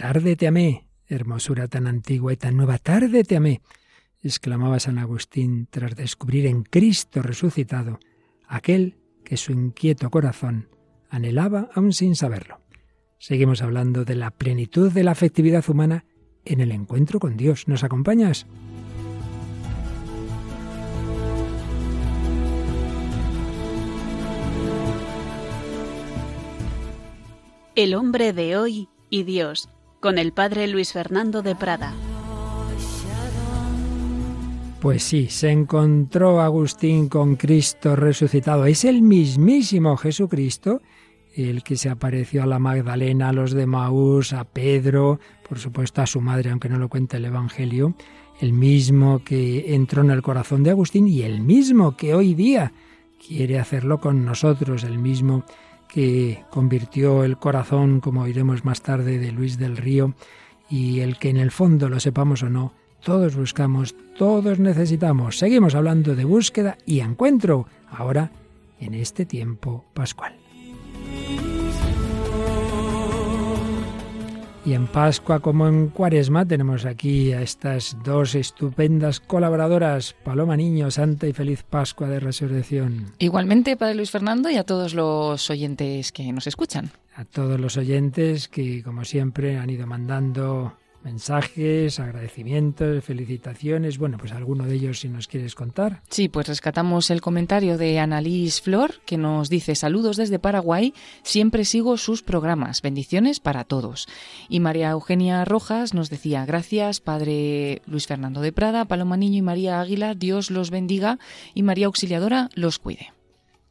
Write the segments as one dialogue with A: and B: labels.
A: Tarde te amé, hermosura tan antigua y tan nueva, tarde te amé, exclamaba San Agustín tras descubrir en Cristo resucitado aquel que su inquieto corazón anhelaba aún sin saberlo. Seguimos hablando de la plenitud de la afectividad humana en el encuentro con Dios. ¿Nos acompañas?
B: El hombre de hoy y Dios, con el padre Luis Fernando de Prada.
A: Pues sí, se encontró Agustín con Cristo resucitado. Es el mismísimo Jesucristo, el que se apareció a la Magdalena, a los de Maús, a Pedro, por supuesto a su madre, aunque no lo cuenta el Evangelio, el mismo que entró en el corazón de Agustín y el mismo que hoy día quiere hacerlo con nosotros, el mismo que convirtió el corazón, como oiremos más tarde, de Luis del Río, y el que en el fondo, lo sepamos o no, todos buscamos, todos necesitamos. Seguimos hablando de búsqueda y encuentro, ahora en este tiempo pascual. Y en Pascua como en Cuaresma tenemos aquí a estas dos estupendas colaboradoras, Paloma Niño, Santa y Feliz Pascua de Resurrección.
C: Igualmente, Padre Luis Fernando, y a todos los oyentes que nos escuchan.
A: A todos los oyentes que, como siempre, han ido mandando mensajes, agradecimientos, felicitaciones. Bueno, pues alguno de ellos si nos quieres contar.
C: Sí, pues rescatamos el comentario de Annalise Flor que nos dice saludos desde Paraguay, siempre sigo sus programas, bendiciones para todos. Y María Eugenia Rojas nos decía gracias Padre Luis Fernando de Prada, Paloma Niño y María Águila, Dios los bendiga y María Auxiliadora los cuide.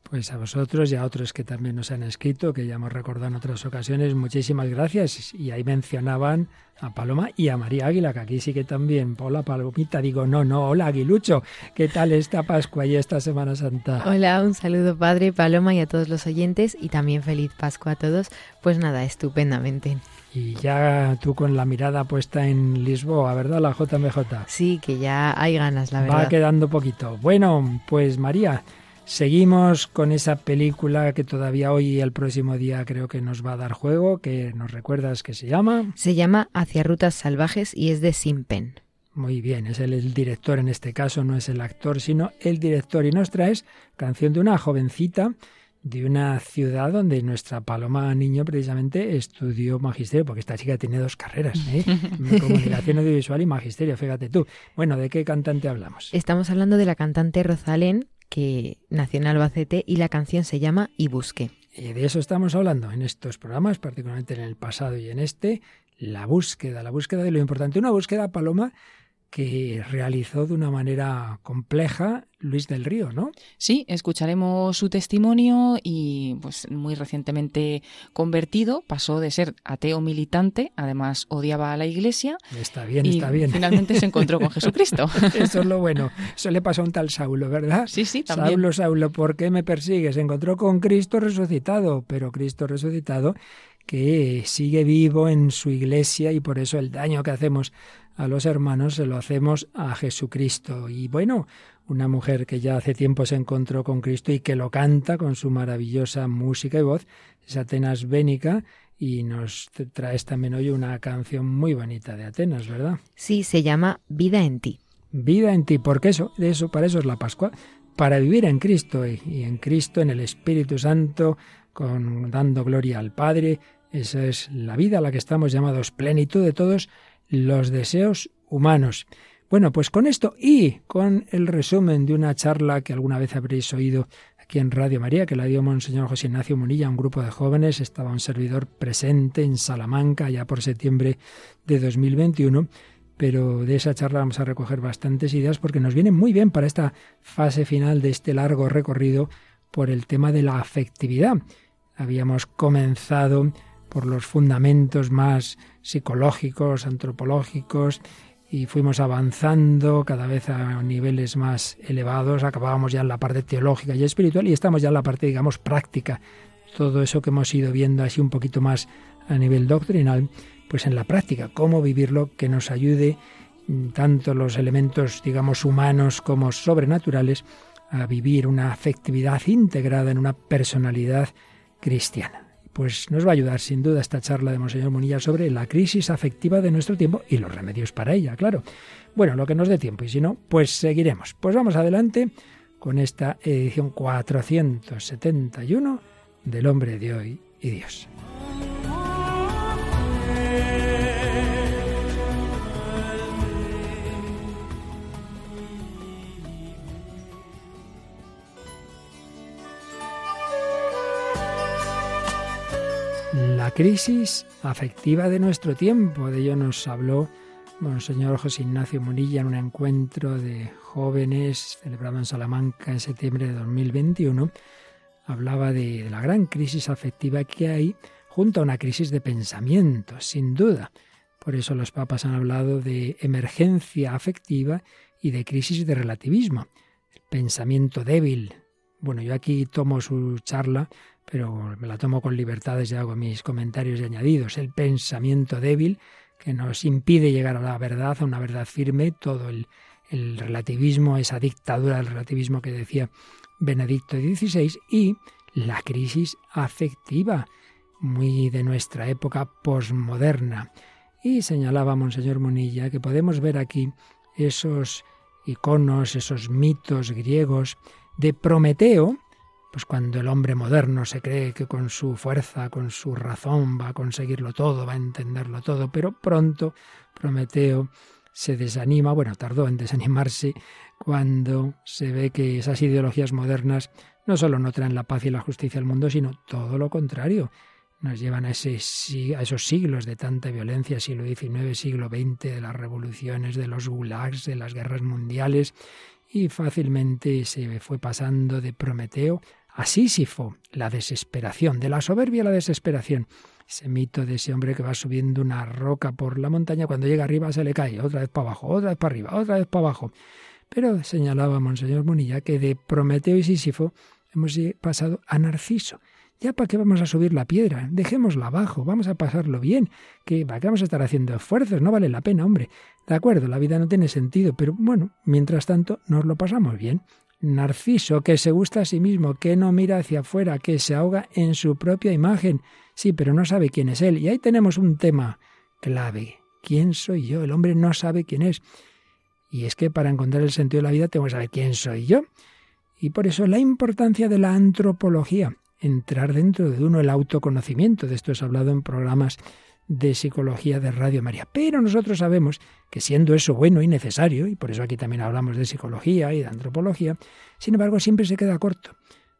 A: Pues a vosotros y a otros que también nos han escrito, que ya hemos recordado en otras ocasiones, muchísimas gracias. Y ahí mencionaban a Paloma y a María Águila, que aquí sí que también. Hola Palomita, digo, no, no, hola Aguilucho, ¿qué tal esta Pascua y esta Semana Santa?
D: Hola, un saludo Padre, Paloma y a todos los oyentes y también feliz Pascua a todos. Pues nada, estupendamente.
A: Y ya tú con la mirada puesta en Lisboa, ¿verdad? La JMJ.
D: Sí, que ya hay ganas, la verdad.
A: Va quedando poquito. Bueno, pues María, Seguimos con esa película que todavía hoy y el próximo día creo que nos va a dar juego, que nos recuerdas que se llama.
D: Se llama Hacia Rutas Salvajes y es de Simpen.
A: Muy bien, es el, el, director en este caso, no es el actor, sino el director. Y nos traes canción de una jovencita de una ciudad donde nuestra Paloma Niño precisamente estudió magisterio, porque esta chica tiene dos carreras, ¿eh? comunicación audiovisual y magisterio, fíjate tú. Bueno, ¿de qué cantante hablamos?
D: Estamos hablando de la cantante Rosalén, que nació en Albacete y la canción se llama Y Busque.
A: Y de eso estamos hablando en estos programas, particularmente en el pasado y en este, la búsqueda, la búsqueda de lo importante. Una búsqueda, Paloma, que realizó de una manera compleja Luis del Río, ¿no?
C: Sí, escucharemos su testimonio y pues muy recientemente convertido, pasó de ser ateo militante, además odiaba a la iglesia.
A: Está bien,
C: y
A: está bien.
C: Finalmente se encontró con Jesucristo.
A: Eso es lo bueno. Eso le pasó a un tal Saulo, ¿verdad?
C: Sí, sí, también.
A: Saulo, Saulo, ¿por qué me persigues? Se encontró con Cristo resucitado, pero Cristo resucitado que sigue vivo en su iglesia y por eso el daño que hacemos a los hermanos se lo hacemos a Jesucristo. Y bueno, una mujer que ya hace tiempo se encontró con Cristo y que lo canta con su maravillosa música y voz, es Atenas Bénica, y nos traes también hoy una canción muy bonita de Atenas, ¿verdad?
D: Sí, se llama Vida en ti.
A: Vida en ti, porque eso, de eso, para eso es la Pascua, para vivir en Cristo y, y en Cristo, en el Espíritu Santo, con dando gloria al Padre, esa es la vida a la que estamos llamados, plenitud de todos los deseos humanos. Bueno, pues con esto y con el resumen de una charla que alguna vez habréis oído aquí en Radio María, que la dio Monseñor José Ignacio Munilla a un grupo de jóvenes, estaba un servidor presente en Salamanca ya por septiembre de 2021, pero de esa charla vamos a recoger bastantes ideas porque nos vienen muy bien para esta fase final de este largo recorrido por el tema de la afectividad. Habíamos comenzado por los fundamentos más psicológicos, antropológicos, y fuimos avanzando cada vez a niveles más elevados, acabábamos ya en la parte teológica y espiritual y estamos ya en la parte, digamos, práctica. Todo eso que hemos ido viendo así un poquito más a nivel doctrinal, pues en la práctica, cómo vivirlo que nos ayude tanto los elementos, digamos, humanos como sobrenaturales a vivir una afectividad integrada en una personalidad cristiana. Pues nos va a ayudar sin duda esta charla de Monseñor Munilla sobre la crisis afectiva de nuestro tiempo y los remedios para ella, claro. Bueno, lo que nos dé tiempo y si no, pues seguiremos. Pues vamos adelante con esta edición 471 del hombre de hoy y Dios. La crisis afectiva de nuestro tiempo, de ello nos habló Monseñor José Ignacio Munilla en un encuentro de jóvenes celebrado en Salamanca en septiembre de 2021. Hablaba de, la gran crisis afectiva que hay junto a una crisis de pensamiento, sin duda. Por eso los papas han hablado de emergencia afectiva y de crisis de relativismo. El pensamiento débil. Bueno, yo aquí tomo su charla pero me la tomo con libertades y hago mis comentarios y añadidos. El pensamiento débil que nos impide llegar a la verdad, a una verdad firme, todo el, relativismo, esa dictadura del relativismo que decía Benedicto XVI y la crisis afectiva, muy de nuestra época posmoderna. Y señalaba Monseñor Munilla que podemos ver aquí esos iconos, esos mitos griegos de Prometeo, pues cuando el hombre moderno se cree que con su fuerza, con su razón va a conseguirlo todo, va a entenderlo todo, pero pronto Prometeo se desanima, bueno, tardó en desanimarse cuando se ve que esas ideologías modernas no solo no traen la paz y la justicia al mundo, sino todo lo contrario. Nos llevan a, a esos siglos de tanta violencia, siglo XIX, siglo XX, de las revoluciones, de los gulags, de las guerras mundiales, y fácilmente se fue pasando de Prometeo a Sísifo, la desesperación, de la soberbia a la desesperación. Ese mito de ese hombre que va subiendo una roca por la montaña, cuando llega arriba se le cae, otra vez para abajo, otra vez para arriba, otra vez para abajo. Pero señalaba Monseñor Munilla que de Prometeo y Sísifo hemos pasado a Narciso. Ya para qué vamos a subir la piedra, dejémosla abajo, vamos a pasarlo bien, que para qué vamos a estar haciendo esfuerzos, no vale la pena, hombre. De acuerdo, la vida no tiene sentido, pero bueno, mientras tanto nos lo pasamos bien. Narciso, que se gusta a sí mismo, que no mira hacia afuera, que se ahoga en su propia imagen. Sí, pero no sabe quién es él. Y ahí tenemos un tema clave. ¿Quién soy yo? El hombre no sabe quién es. Y es que para encontrar el sentido de la vida tengo que saber quién soy yo. Y por eso la importancia de la antropología, entrar dentro de uno el autoconocimiento. De esto es hablado en programas de psicología de Radio María. Pero nosotros sabemos que siendo eso bueno y necesario, y por eso aquí también hablamos de psicología y de antropología, sin embargo siempre se queda corto,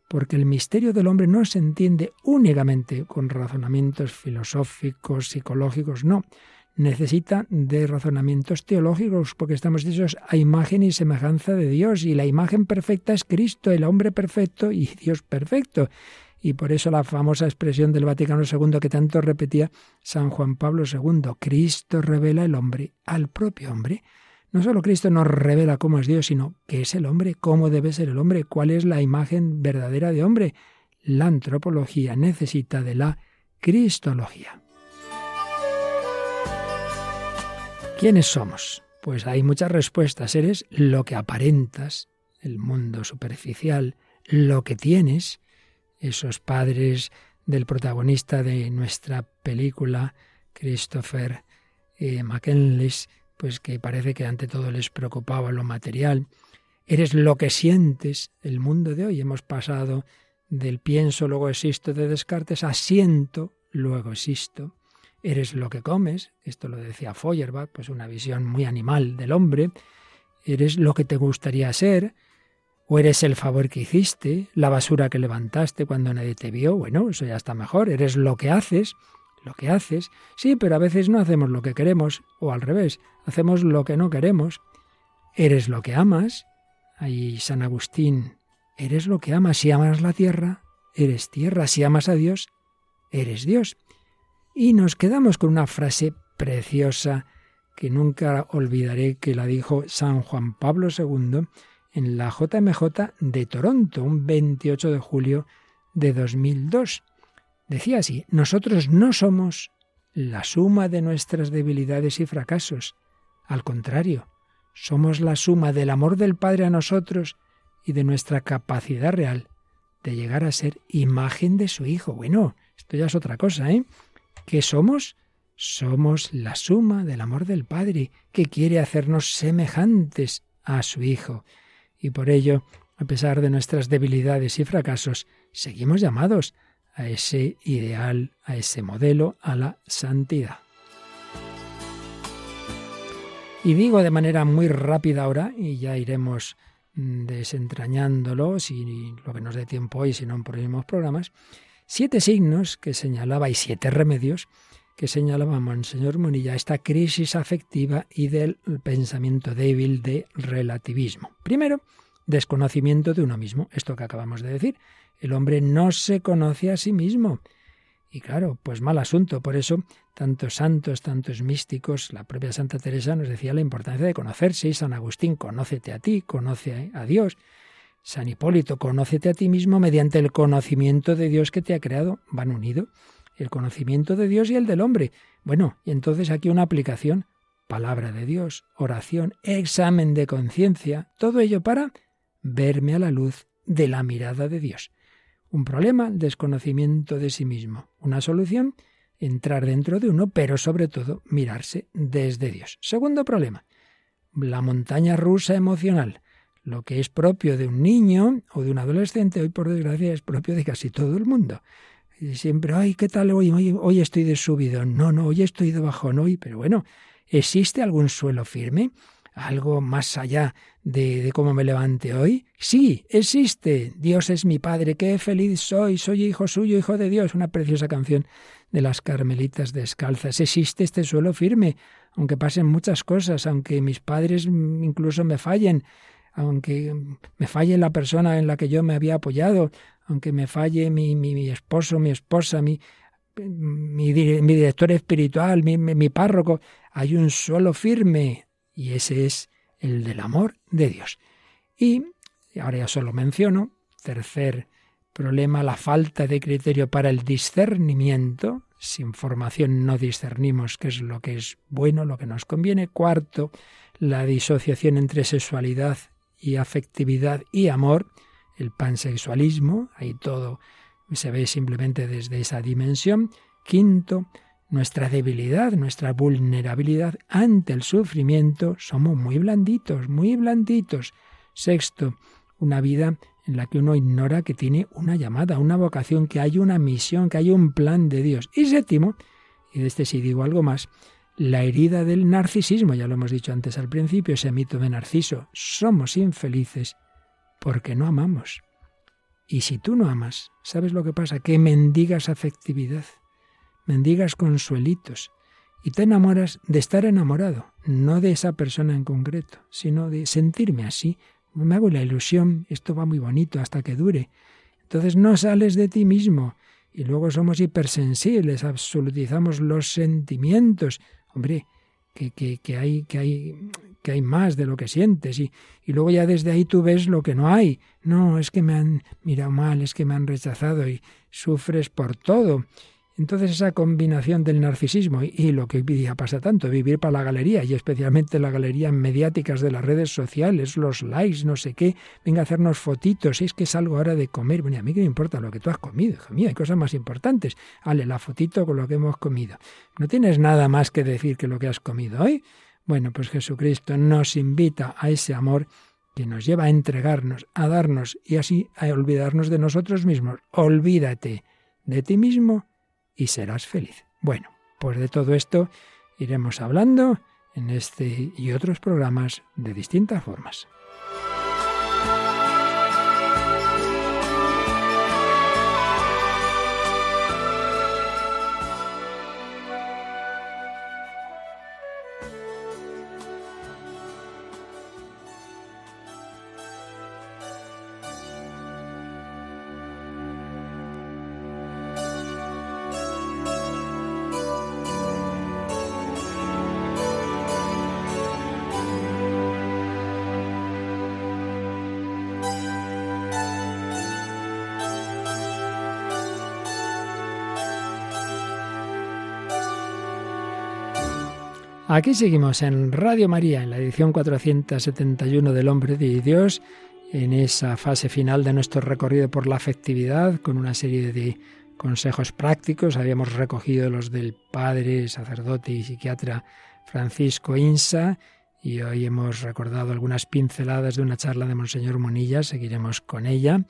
A: porque el misterio del hombre no se entiende únicamente con razonamientos filosóficos, psicológicos, no. Necesita de razonamientos teológicos, porque estamos hechos a imagen y semejanza de Dios, y la imagen perfecta es Cristo, el hombre perfecto y Dios perfecto y por eso la famosa expresión del Vaticano II que tanto repetía San Juan Pablo II, Cristo revela el hombre al propio hombre. No solo Cristo nos revela cómo es Dios, sino qué es el hombre, cómo debe ser el hombre, cuál es la imagen verdadera de hombre. La antropología necesita de la cristología. ¿Quiénes somos? Pues hay muchas respuestas. Eres lo que aparentas, el mundo superficial, lo que tienes, esos padres del protagonista de nuestra película, Christopher eh, pues que parece que ante todo les preocupaba lo material. Eres lo que sientes, el mundo de hoy. Hemos pasado del pienso, luego existo de Descartes a siento, luego existo. Eres lo que comes, esto lo decía Feuerbach, pues una visión muy animal del hombre. Eres lo que te gustaría ser, o eres el favor que hiciste, la basura que levantaste cuando nadie te vio, bueno, eso ya está mejor, eres lo que haces, lo que haces. Sí, pero a veces no hacemos lo que queremos, o al revés, hacemos lo que no queremos. Eres lo que amas. Ahí San Agustín, eres lo que amas. Si amas la tierra, eres tierra. Si amas a Dios, eres Dios. Y nos quedamos con una frase preciosa que nunca olvidaré que la dijo San Juan Pablo II en la JMJ de Toronto, un 28 de julio de 2002. Decía así, nosotros no somos la suma de nuestras debilidades y fracasos. Al contrario, somos la suma del amor del Padre a nosotros y de nuestra capacidad real de llegar a ser imagen de su Hijo. Bueno, Esto ya es otra cosa, ¿eh? ¿Qué somos? Somos la suma del amor del Padre, que quiere hacernos semejantes a su Hijo. Y por ello, a pesar de nuestras debilidades y fracasos, seguimos llamados a ese ideal, a ese modelo, a la santidad. Y digo de manera muy rápida ahora, y ya iremos mm, desentrañándolo, si lo que nos dé tiempo hoy, si no en próximos programas, siete signos que señalaba y siete remedios que señalaba Monseñor Munilla, esta crisis afectiva y del pensamiento débil de relativismo. Primero, desconocimiento de uno mismo, esto que acabamos de decir. El hombre no se conoce a sí mismo. Y claro, pues mal asunto. Por eso, tantos santos, tantos místicos, la propia Santa Teresa nos decía la importancia de conocerse. Y San Agustín, conócete a ti, conoce a Dios. San Hipólito, conócete a ti mismo mediante el conocimiento de Dios que te ha creado. Van unidos. El conocimiento de Dios y el del hombre. Bueno, y entonces aquí una aplicación. Palabra de Dios, oración, examen de conciencia. Todo ello para verme a la luz de la mirada de Dios. Un problema, el desconocimiento de sí mismo. Una solución, entrar dentro de uno, pero sobre todo mirarse desde Dios. Segundo problema, la montaña rusa emocional. Lo que es propio de un niño o de un adolescente, hoy por desgracia es propio de casi todo el mundo. Y siempre, ay, ¿qué tal hoy? Hoy, hoy estoy de subido. No, no, hoy estoy de bajón hoy. Pero bueno, ¿existe algún suelo firme? algo más allá de, de, cómo me levante hoy? Sí, existe. Dios es mi Padre, qué feliz soy, soy hijo suyo, hijo de Dios. Una preciosa canción de las Carmelitas descalzas. Existe este suelo firme, aunque pasen muchas cosas, aunque mis padres incluso me fallen, aunque me falle la persona en la que yo me había apoyado, aunque me falle mi, mi, esposo, mi esposa, mi, mi, director espiritual, mi, mi párroco, hay un suelo firme, y ese es el del amor de Dios. Y ahora ya solo menciono, tercer problema, la falta de criterio para el discernimiento. Sin formación no discernimos qué es lo que es bueno, lo que nos conviene. Cuarto, la disociación entre sexualidad y afectividad y amor, el pansexualismo, ahí todo se ve simplemente desde esa dimensión. Quinto, nuestra debilidad, nuestra vulnerabilidad ante el sufrimiento, somos muy blanditos, muy blanditos. Sexto, una vida en la que uno ignora que tiene una llamada, una vocación, que hay una misión, que hay un plan de Dios. Y séptimo, y de este sí digo algo más, la herida del narcisismo, ya lo hemos dicho antes al principio, ese mito de Narciso. Somos infelices porque no amamos. Y si tú no amas, ¿sabes lo que pasa? Que mendigas afectividad mendigas consuelitos y te enamoras de estar enamorado, no de esa persona en concreto, sino de sentirme así. Me hago la ilusión, esto va muy bonito hasta que dure. Entonces no sales de ti mismo y luego somos hipersensibles, absolutizamos los sentimientos. Hombre, que, que, que, hay, que, hay, que hay más de lo que sientes y, y luego ya desde ahí tú ves lo que no hay. No, es que me han mirado mal, es que me han rechazado y sufres por todo. Entonces esa combinación del narcisismo y, lo que hoy día pasa tanto, vivir para la galería y especialmente las galerías mediáticas de las redes sociales, los likes, no sé qué, venga a hacernos fotitos, es que es algo ahora de comer, bueno, a mí que me importa lo que tú has comido, hija mía, hay cosas más importantes. Vale, la fotito con lo que hemos comido. ¿No tienes nada más que decir que lo que has comido hoy? Bueno, pues Jesucristo nos invita a ese amor que nos lleva a entregarnos, a darnos y así a olvidarnos de nosotros mismos. Olvídate de ti mismo y serás feliz. Bueno, pues de todo esto iremos hablando en este y otros programas de distintas formas. Aquí seguimos en Radio María, en la edición 471 del Hombre de Dios, en esa fase final de nuestro recorrido por la afectividad, con una serie de consejos prácticos. Habíamos recogido los del padre, sacerdote y psiquiatra Francisco Insa y hoy hemos recordado algunas pinceladas de una charla de Monseñor Monilla. Seguiremos con ella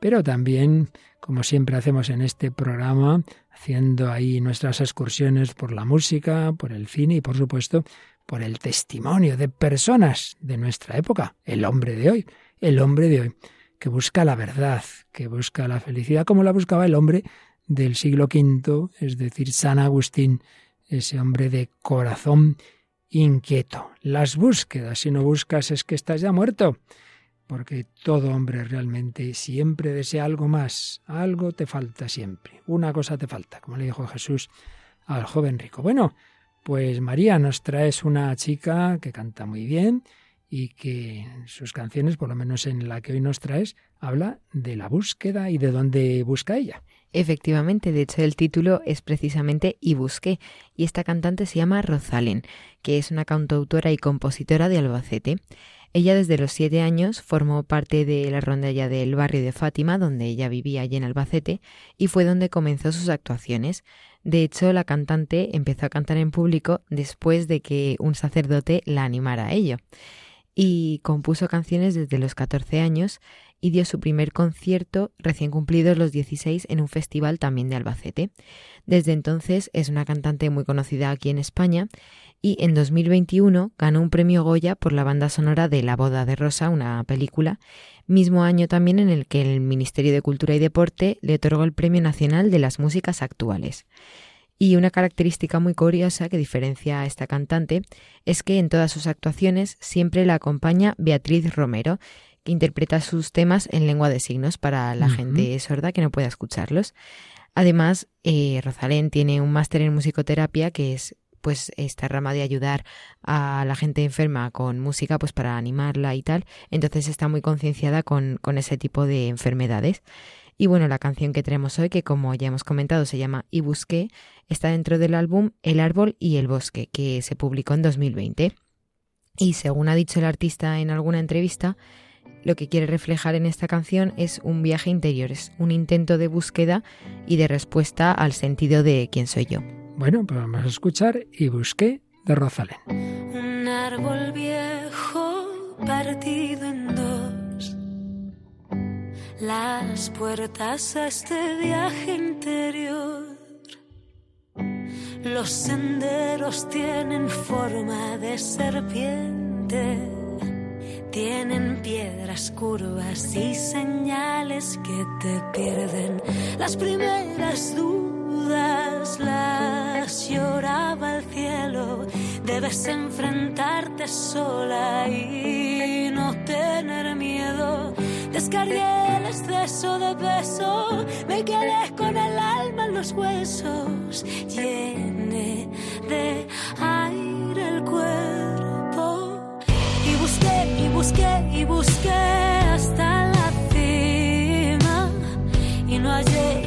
A: pero también, como siempre hacemos en este programa, haciendo ahí nuestras excursiones por la música, por el cine y, por supuesto, por el testimonio de personas de nuestra época, el hombre de hoy, el hombre de hoy, que busca la verdad, que busca la felicidad, como la buscaba el hombre del siglo V, es decir, San Agustín, ese hombre de corazón inquieto. Las búsquedas, si no buscas es que estás ya muerto porque todo hombre realmente siempre desea algo más, algo te falta siempre, una cosa te falta, como le dijo Jesús al joven rico. Bueno, pues María nos traes una chica que canta muy bien y que en sus canciones, por lo menos en la que hoy nos traes, habla de la búsqueda y de dónde busca ella.
D: Efectivamente, de hecho el título es precisamente Y busqué, y esta cantante se llama Rosalén, que es una cantautora y compositora de Albacete. Ella desde los siete años formó parte de la rondalla del barrio de Fátima, donde ella vivía allí en Albacete, y fue donde comenzó sus actuaciones. De hecho, la cantante empezó a cantar en público después de que un sacerdote la animara a ello. Y compuso canciones desde los 14 años y dio su primer concierto recién cumplidos los 16 en un festival también de Albacete. Desde entonces es una cantante muy conocida aquí en España y en 2021 ganó un premio Goya por la banda sonora de La boda de Rosa, una película, mismo año también en el que el Ministerio de Cultura y Deporte le otorgó el Premio Nacional de las Músicas Actuales. Y una característica muy curiosa que diferencia a esta cantante es que en todas sus actuaciones siempre la acompaña Beatriz Romero, que interpreta sus temas en lengua de signos para la gente sorda que no pueda escucharlos. Además, eh, Rosalén tiene un máster en musicoterapia que es pues esta rama de ayudar a la gente enferma con música, pues para animarla y tal. Entonces está muy concienciada con, con ese tipo de enfermedades. Y bueno, la canción que tenemos hoy, que como ya hemos comentado se llama Y Busqué, está dentro del álbum El Árbol y el Bosque, que se publicó en 2020. Y según ha dicho el artista en alguna entrevista, lo que quiere reflejar en esta canción es un viaje interior, es un intento de búsqueda y de respuesta al sentido de quién soy yo.
A: Bueno, pues vamos a escuchar y busqué de Rosalén.
E: Un árbol viejo partido en dos. Las puertas a este viaje interior. Los senderos tienen forma de serpiente. Tienen piedras curvas y señales que te pierden. Las primeras dudas las lloraba el cielo. Debes enfrentarte sola y no tener miedo. Descargué el exceso de peso, me quedé con el alma en los huesos. Llené de aire el cuerpo y busqué y busqué y busqué hasta la cima y no hallé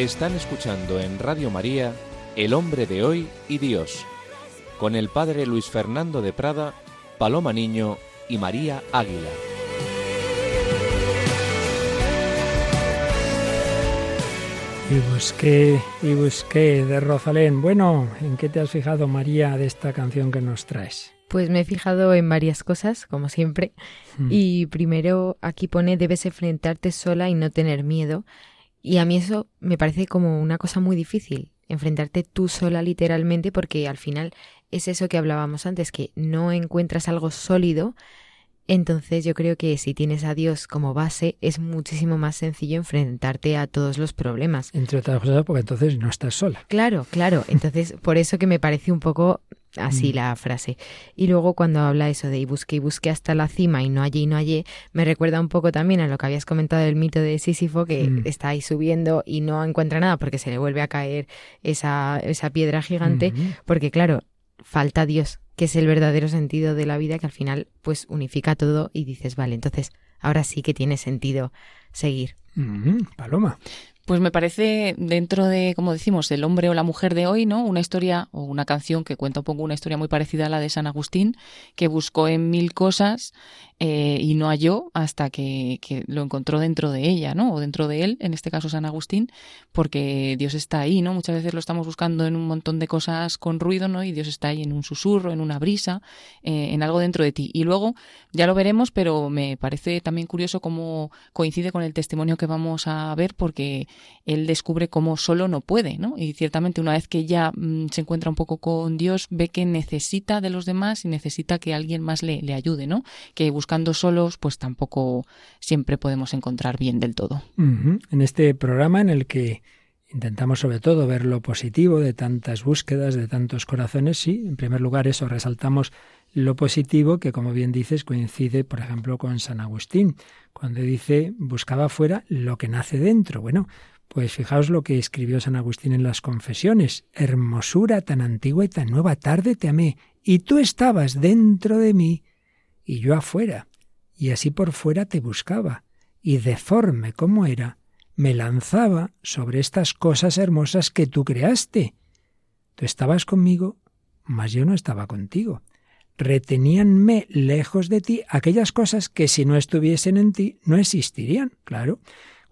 F: Están escuchando en Radio María El hombre de hoy y Dios, con el padre Luis Fernando de Prada, Paloma Niño y María Águila.
A: Y busqué, y busqué de Rosalén. Bueno, ¿en qué te has fijado, María, de esta canción que nos traes?
D: Pues me he fijado en varias cosas, como siempre.
A: Hmm.
D: Y primero aquí pone debes enfrentarte sola y no tener miedo. Y a mí eso me parece como una cosa muy difícil, enfrentarte tú sola literalmente, porque al final es eso que hablábamos antes, que no encuentras algo sólido. Entonces yo creo que si tienes a Dios como base es muchísimo más sencillo enfrentarte a todos los problemas.
A: Entre otras cosas, porque entonces no estás sola.
D: Claro, claro. Entonces, por eso que me parece un poco así
A: Mm.
D: la frase. Y luego cuando habla eso de y busqué y busqué hasta la cima y no hallé y no hallé, me recuerda un poco también a lo que habías comentado del mito de Sísifo, que
A: Mm.
D: está ahí subiendo y no encuentra nada porque se le vuelve a caer esa, esa piedra gigante, porque claro, falta Dios, que es el verdadero sentido de la vida que al final pues unifica todo y dices, vale, entonces ahora sí que tiene sentido seguir.
A: Paloma.
C: Pues me parece dentro de, como decimos, el hombre o la mujer de hoy, ¿no? Una historia o una canción que cuenta un poco una historia muy parecida a la de San Agustín, que buscó en mil cosas eh, y no halló hasta que, que lo encontró dentro de ella, ¿no? O dentro de él, en este caso San Agustín, porque Dios está ahí, ¿no? Muchas veces lo estamos buscando en un montón de cosas con ruido, ¿no? Y Dios está ahí en un susurro, en una brisa, eh, en algo dentro de ti. Y luego, ya lo veremos, pero me parece también curioso cómo coincide con el testimonio que vamos a ver, porque él descubre cómo solo no puede, ¿no? Y ciertamente una vez que ya mm, se encuentra un poco con Dios, ve que necesita de los demás y necesita que alguien más le, le ayude, ¿no? Que buscando solos, pues tampoco siempre podemos encontrar bien del todo.
A: En este programa en el que intentamos sobre todo ver lo positivo de tantas búsquedas, de tantos corazones, sí, en primer lugar eso, resaltamos lo positivo que, como bien dices, coincide, por ejemplo, con San Agustín, cuando dice buscaba fuera lo que nace dentro. Bueno, pues fijaos lo que escribió San Agustín en las confesiones. Hermosura tan antigua y tan nueva, tarde te amé, y tú estabas dentro de mí, y yo afuera, y así por fuera te buscaba, y deforme como era, me lanzaba sobre estas cosas hermosas que tú creaste. Tú estabas conmigo, mas yo no estaba contigo. Reteníanme lejos de ti aquellas cosas que si no estuviesen en ti no existirían, claro.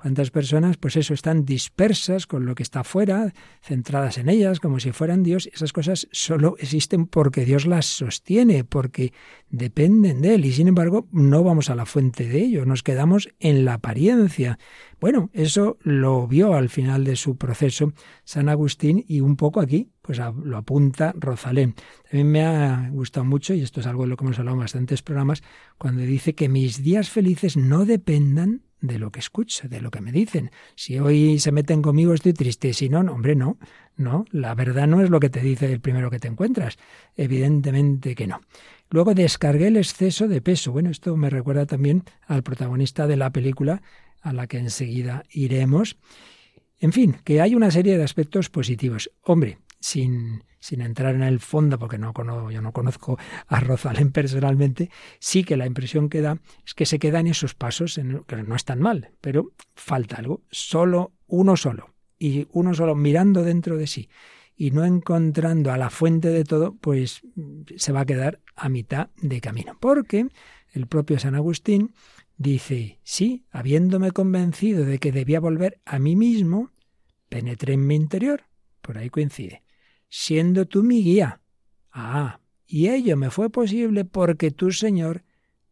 A: ¿Cuántas personas, pues eso, están dispersas con lo que está afuera, centradas en ellas, como si fueran Dios? Esas cosas solo existen porque Dios las sostiene, porque dependen de Él. Y sin embargo, no vamos a la fuente de ello, nos quedamos en la apariencia. Bueno, eso lo vio al final de su proceso San Agustín y un poco aquí, pues lo apunta Rosalén. También me ha gustado mucho, y esto es algo de lo que hemos hablado en bastantes programas, cuando dice que mis días felices no dependan de lo que escucho, de lo que me dicen. Si hoy se meten conmigo estoy triste, si no, hombre, no, no, la verdad no es lo que te dice el primero que te encuentras, evidentemente que no. Luego descargué el exceso de peso. Bueno, esto me recuerda también al protagonista de la película, a la que enseguida iremos. En fin, que hay una serie de aspectos positivos. Hombre, sin, sin entrar en el fondo, porque no, yo no conozco a Rosalén personalmente, sí que la impresión que da es que se queda en esos pasos, en, que no están mal, pero falta algo. Solo uno solo, y uno solo mirando dentro de sí y no encontrando a la fuente de todo, pues se va a quedar a mitad de camino. Porque el propio San Agustín dice, sí, habiéndome convencido de que debía volver a mí mismo, penetré en mi interior, por ahí coincide, siendo tú mi guía. Ah, y ello me fue posible porque tú, Señor,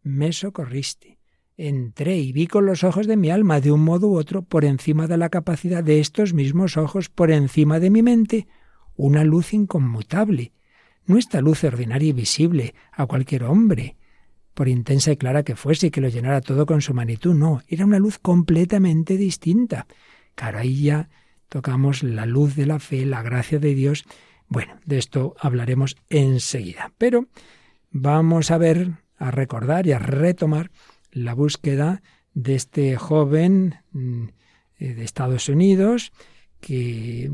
A: me socorriste. Entré y vi con los ojos de mi alma, de un modo u otro, por encima de la capacidad de estos mismos ojos, por encima de mi mente, una luz inconmutable, no esta luz ordinaria y visible a cualquier hombre, por intensa y clara que fuese y que lo llenara todo con su magnitud, no, era una luz completamente distinta. Claro, ahí ya tocamos la luz de la fe, la gracia de Dios. Bueno, de esto hablaremos enseguida. Pero vamos a ver, a recordar y a retomar la búsqueda de este joven de Estados Unidos que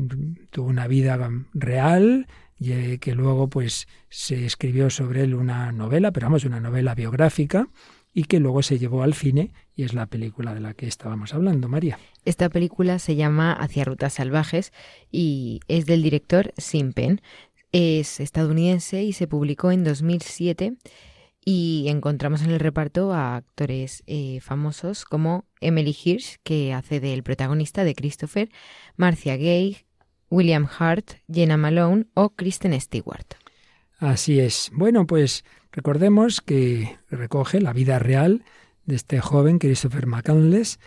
A: tuvo una vida real, que luego pues se escribió sobre él una novela, pero vamos, una novela biográfica, y que luego se llevó al cine y es la película de la que estábamos hablando, María.
D: Esta película se llama Hacia Rutas Salvajes y es del director Sim Pen. Es estadounidense y se publicó en 2007 y encontramos en el reparto a actores eh, famosos como Emily Hirsch, que hace del protagonista de Christopher, Marcia Gay, William Hart, Jenna Malone o Kristen Stewart.
A: Así es. Bueno, pues recordemos que recoge la vida real de este joven Christopher McCandless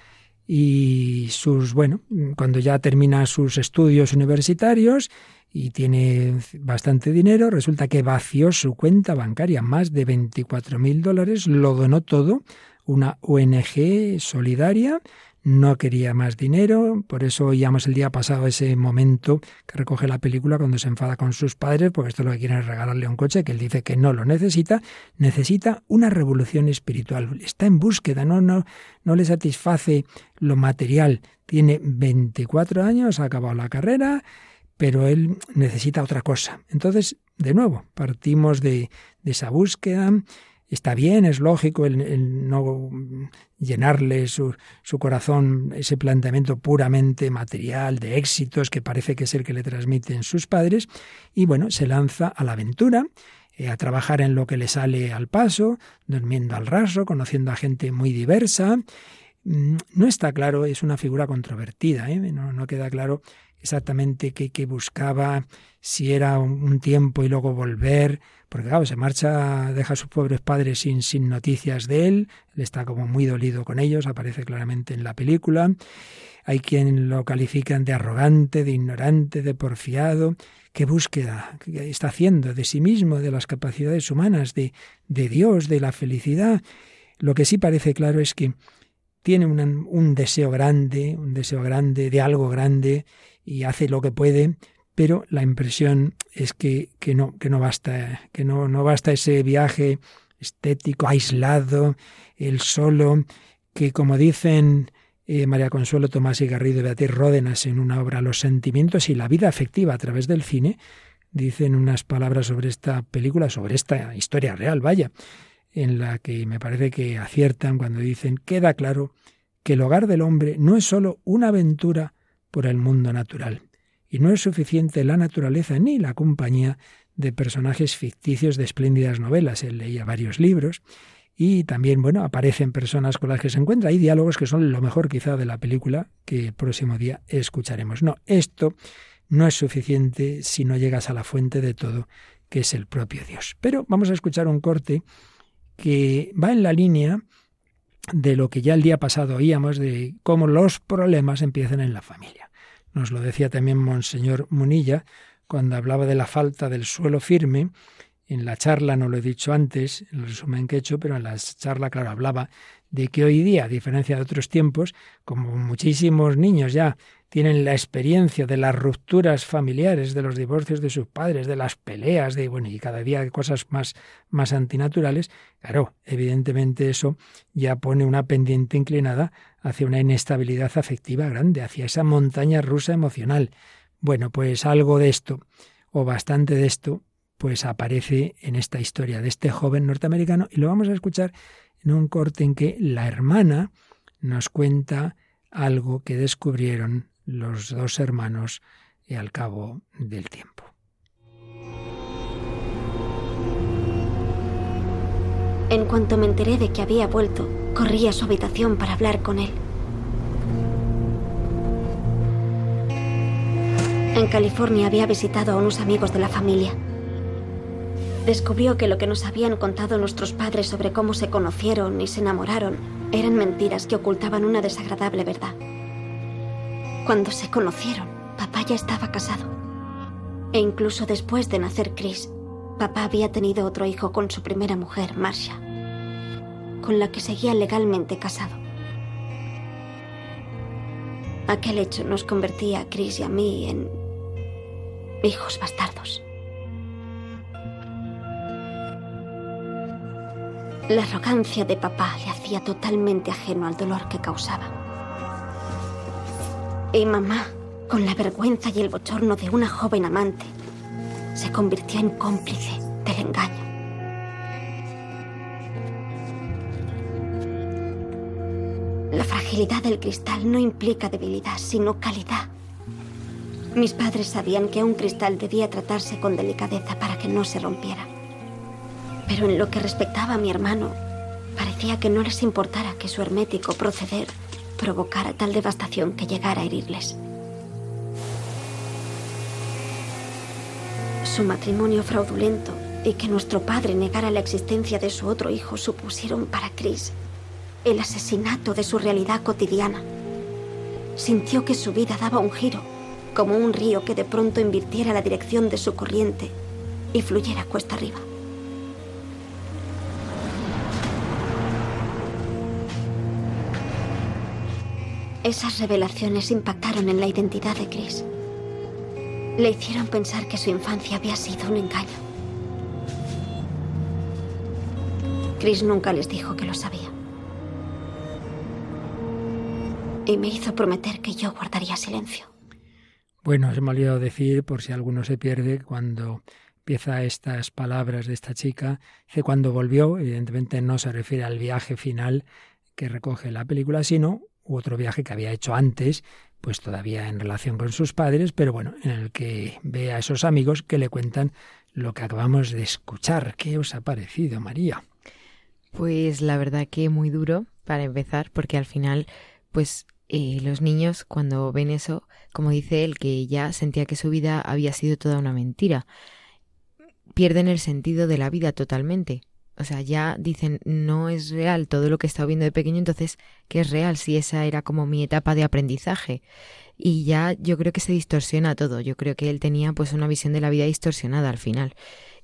A: y sus, bueno, cuando ya termina sus estudios universitarios y tiene bastante dinero, resulta que vació su cuenta bancaria, más de 24 mil dólares, lo donó todo, una ONG solidaria no quería más dinero, por eso oíamos el día pasado ese momento que recoge la película cuando se enfada con sus padres, porque esto lo que quieren es regalarle un coche, que él dice que no lo necesita, necesita una revolución espiritual, está en búsqueda, no, no, no le satisface lo material, tiene 24 años, ha acabado la carrera, pero él necesita otra cosa. Entonces, de nuevo, partimos de, de esa búsqueda, está bien, es lógico el, no llenarle su, su, corazón ese planteamiento puramente material de éxitos que parece que es el que le transmiten sus padres y bueno, se lanza a la aventura eh, a trabajar en lo que le sale al paso, durmiendo al raso, conociendo a gente muy diversa. Mm, no está claro, es una figura controvertida, ¿eh? no, no queda claro exactamente qué, buscaba, si era un, tiempo y luego volver, porque claro, se marcha, deja a sus pobres padres sin, sin noticias de él, él está como muy dolido con ellos, aparece claramente en la película. Hay quien lo califican de arrogante, de ignorante, de porfiado. ¿Qué búsqueda está haciendo de sí mismo, de las capacidades humanas, de, de Dios, de la felicidad? Lo que sí parece claro es que tiene un, deseo grande, un deseo grande de algo grande, y hace lo que puede, pero la impresión es que, que no, que no basta, que no, no basta ese viaje estético, aislado, el solo, que como dicen eh, María Consuelo Tomás y Garrido y Beatriz Ródenas en una obra Los sentimientos y la vida afectiva a través del cine, dicen unas palabras sobre esta película, sobre esta historia real, vaya, en la que me parece que aciertan cuando dicen, queda claro que el hogar del hombre no es sólo una aventura por el mundo natural. Y no es suficiente la naturaleza ni la compañía de personajes ficticios de espléndidas novelas. Él leía varios libros y también, bueno, aparecen personas con las que se encuentra. Hay diálogos que son lo mejor quizá de la película que el próximo día escucharemos. No, esto no es suficiente si no llegas a la fuente de todo, que es el propio Dios. Pero vamos a escuchar un corte que va en la línea de lo que ya el día pasado oíamos de cómo los problemas empiezan en la familia. Nos lo decía también Monseñor Munilla cuando hablaba de la falta del suelo firme. En la charla, no lo he dicho antes, en el resumen que he hecho, pero en la charla, claro, hablaba de que hoy día, a diferencia de otros tiempos, como muchísimos niños ya tienen la experiencia de las rupturas familiares, de los divorcios de sus padres, de las peleas, de bueno, y cada día cosas más, más antinaturales, claro, evidentemente eso ya pone una pendiente inclinada hacia una inestabilidad afectiva grande, hacia esa montaña rusa emocional. Bueno, pues algo de esto, o bastante de esto, pues aparece en esta historia de este joven norteamericano y lo vamos a escuchar en un corte en que la hermana nos cuenta algo que descubrieron los dos hermanos al cabo del tiempo.
G: En cuanto me enteré de que había vuelto, corrí a su habitación para hablar con él. En California había visitado a unos amigos de la familia. Descubrió que lo que nos habían contado nuestros padres sobre cómo se conocieron y se enamoraron eran mentiras que ocultaban una desagradable verdad. Cuando se conocieron, papá ya estaba casado. E incluso después de nacer Chris, papá había tenido otro hijo con su primera mujer, Marcia, con la que seguía legalmente casado. Aquel hecho nos convertía a Chris y a mí en hijos bastardos. La arrogancia de papá le hacía totalmente ajeno al dolor que causaba. Y mamá, con la vergüenza y el bochorno de una joven amante, se convirtió en cómplice del engaño. fragilidad del cristal no implica debilidad, sino calidad. Mis padres sabían que un cristal debía tratarse con delicadeza para que no se rompiera. Pero en lo que respectaba a mi hermano, parecía que no les importara que su hermético proceder provocara tal devastación que llegara a herirles. Su matrimonio fraudulento y que nuestro padre negara la existencia de su otro hijo supusieron para Chris el asesinato de su realidad cotidiana. Sintió que su vida daba un giro, como un río que de pronto invirtiera la dirección de su corriente y fluyera cuesta arriba. Esas revelaciones impactaron en la identidad de Chris. Le hicieron pensar que su infancia había sido un engaño. Chris nunca les dijo que lo sabía. Y me hizo prometer que yo guardaría silencio.
A: Bueno, se me ha olvidado decir, por si alguno se pierde, cuando empieza estas palabras de esta chica, dice cuando volvió, evidentemente no se refiere al viaje final que recoge la película, sino otro viaje que había hecho antes, pues todavía en relación con sus padres, pero bueno, en el que ve a esos amigos que le cuentan lo que acabamos de escuchar. ¿Qué os ha parecido, María?
D: Pues la verdad que muy duro para empezar, porque al final, pues eh, los niños cuando ven eso, como dice él, que ya sentía que su vida había sido toda una mentira, pierden el sentido de la vida totalmente. O sea, ya dicen, no es real todo lo que he estado viendo de pequeño, entonces, ¿qué es real si esa era como mi etapa de aprendizaje? Y ya yo creo que se distorsiona todo. Yo creo que él tenía pues una visión de la vida distorsionada al final.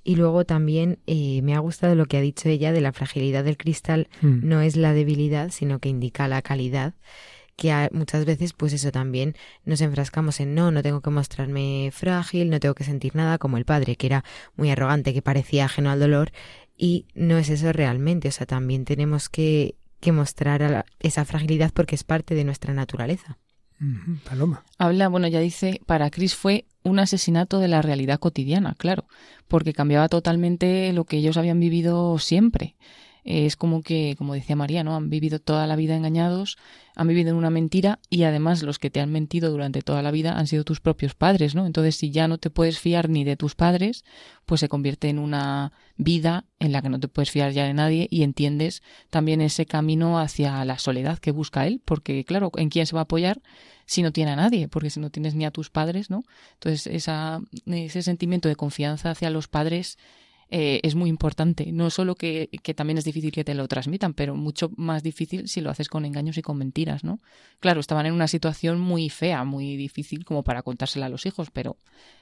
D: Y luego también eh, me ha gustado lo que ha dicho ella de la fragilidad del cristal.
A: Mm.
D: No es la debilidad, sino que indica la calidad que muchas veces pues eso también nos enfrascamos en no, no tengo que mostrarme frágil, no tengo que sentir nada como el padre que era muy arrogante, que parecía ajeno al dolor y no es eso realmente, o sea, también tenemos que, que mostrar esa fragilidad porque es parte de nuestra naturaleza.
A: Paloma.
C: Habla, bueno, ya dice, para Chris fue un asesinato de la realidad cotidiana, claro, porque cambiaba totalmente lo que ellos habían vivido siempre es como que, como decía María, ¿no? Han vivido toda la vida engañados, han vivido en una mentira y además los que te han mentido durante toda la vida han sido tus propios padres, ¿no? Entonces, si ya no te puedes fiar ni de tus padres, pues se convierte en una vida en la que no te puedes fiar ya de nadie y entiendes también ese camino hacia la soledad que busca él, porque claro, ¿en quién se va a apoyar si no tiene a nadie? Porque si no tienes ni a tus padres, ¿no? Entonces, esa, ese sentimiento de confianza hacia los padres eh, es muy importante. No solo que, que, también es difícil que te lo transmitan, pero mucho más difícil si lo haces con engaños y con mentiras, ¿no? Claro, estaban en una situación muy fea, muy difícil como para contársela a los hijos, pero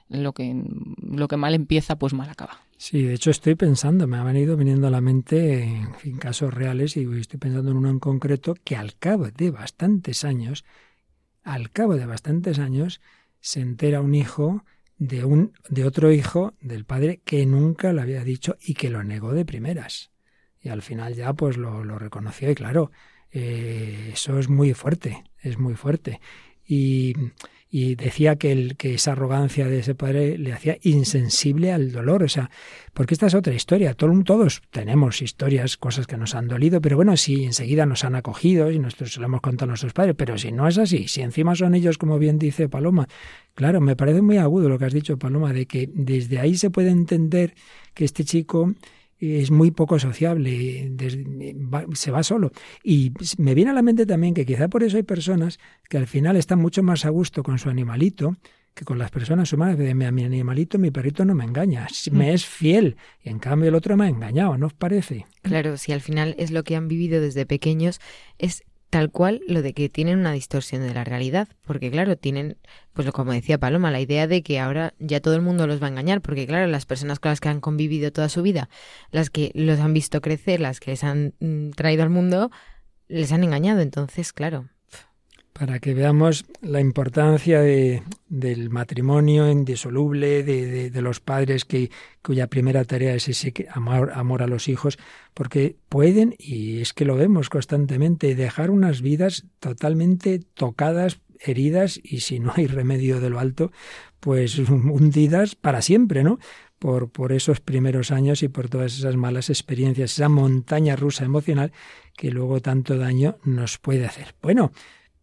C: lo que, lo que mal empieza, pues mal acaba.
A: Sí, de hecho estoy pensando, me ha venido viniendo a la mente, en fin, casos reales, y estoy pensando en uno en concreto que al cabo de bastantes años, al cabo de bastantes años, se entera un hijo de un de otro hijo del padre que nunca lo había dicho y que lo negó de primeras. Y al final ya pues lo, lo reconoció y claro, eh, eso es muy fuerte, es muy fuerte. Y, y decía que, el, que esa arrogancia de ese padre le hacía insensible al dolor. O sea, porque esta es otra historia. todos tenemos historias, cosas que nos han dolido, pero bueno, si enseguida nos han acogido y nosotros se lo hemos contado a nuestros padres, pero si no es así, si encima son ellos, como bien dice Paloma, claro, me parece muy agudo lo que has dicho, Paloma, de que desde ahí se puede entender que este chico es muy poco sociable, se va solo. Y me viene a la mente también que quizá por eso hay personas que al final están mucho más a gusto con su animalito que con las personas humanas. De mi, mi animalito, mi perrito no me engaña, me mm. es fiel. Y en cambio el otro me ha engañado, ¿no os parece?
D: Claro, si al final es lo que han vivido desde pequeños, es tal cual lo de que tienen una distorsión de la realidad, porque claro, tienen, pues como decía Paloma, la idea de que ahora ya todo el mundo los va a engañar, porque claro, las personas con las que han convivido toda su vida, las que los han visto crecer, las que les han mm, traído al mundo, les han engañado, entonces, claro,
A: para que veamos la importancia de, del matrimonio indisoluble, de, de, los padres que, cuya primera tarea es ese amor, amor a los hijos, porque pueden, y es que lo vemos constantemente, dejar unas vidas totalmente tocadas, heridas, y si no hay remedio de lo alto, pues hundidas para siempre, ¿no? por, por esos primeros años y por todas esas malas experiencias, esa montaña rusa emocional que luego tanto daño nos puede hacer. Bueno,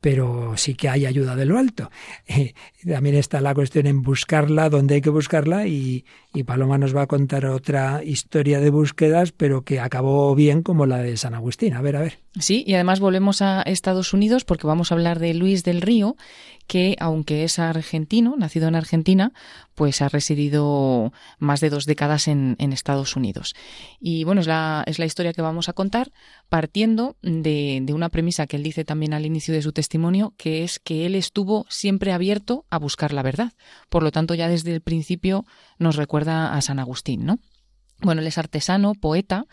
A: pero sí que hay ayuda de lo alto. También está la cuestión en buscarla, donde hay que buscarla, y, y, Paloma nos va a contar otra historia de búsquedas, pero que acabó bien como la de San Agustín. A ver, a ver.
C: Sí, y además volvemos a Estados Unidos porque vamos a hablar de Luis del Río, que aunque es argentino, nacido en Argentina, pues ha residido más de dos décadas en, Estados Unidos. Y bueno, es la, es la, historia que vamos a contar partiendo de, de una premisa que él dice también al inicio de su testimonio, que es que él estuvo siempre abierto a buscar la verdad. Por lo tanto, ya desde el principio nos recuerda a San Agustín, ¿no? Bueno, él es artesano, poeta,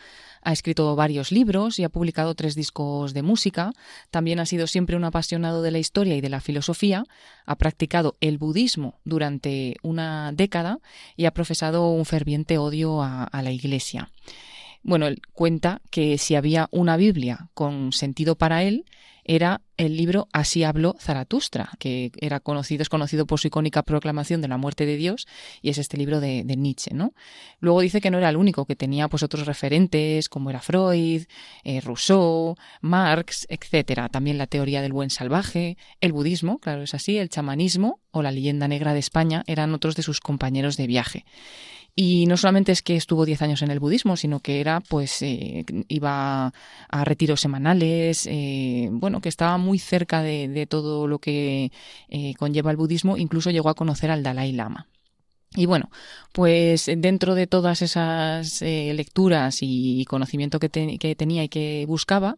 C: ha escrito varios libros y ha publicado tres discos de música. También ha sido siempre un apasionado de la historia y de la filosofía. Ha practicado el budismo durante una década y ha profesado un ferviente odio a, la Iglesia. Bueno, él cuenta que si había una Biblia con sentido para él, era el libro Así habló Zaratustra, que era conocido, es conocido por su icónica proclamación de la muerte de Dios, y es este libro de, Nietzsche, ¿no? Luego dice que no era el único, que tenía pues otros referentes, como era Freud, eh, Rousseau, Marx, etcétera. También la teoría del buen salvaje, el budismo, claro es así, el chamanismo o la leyenda negra de España eran otros de sus compañeros de viaje. Y no solamente es que estuvo 10 años en el budismo, sino que era, pues, eh, iba a retiros semanales, eh, bueno, que estaba muy cerca de, todo lo que eh, conlleva el budismo, incluso llegó a conocer al Dalai Lama. Y bueno, pues dentro de todas esas eh, lecturas y conocimiento que, te, que, tenía y que buscaba,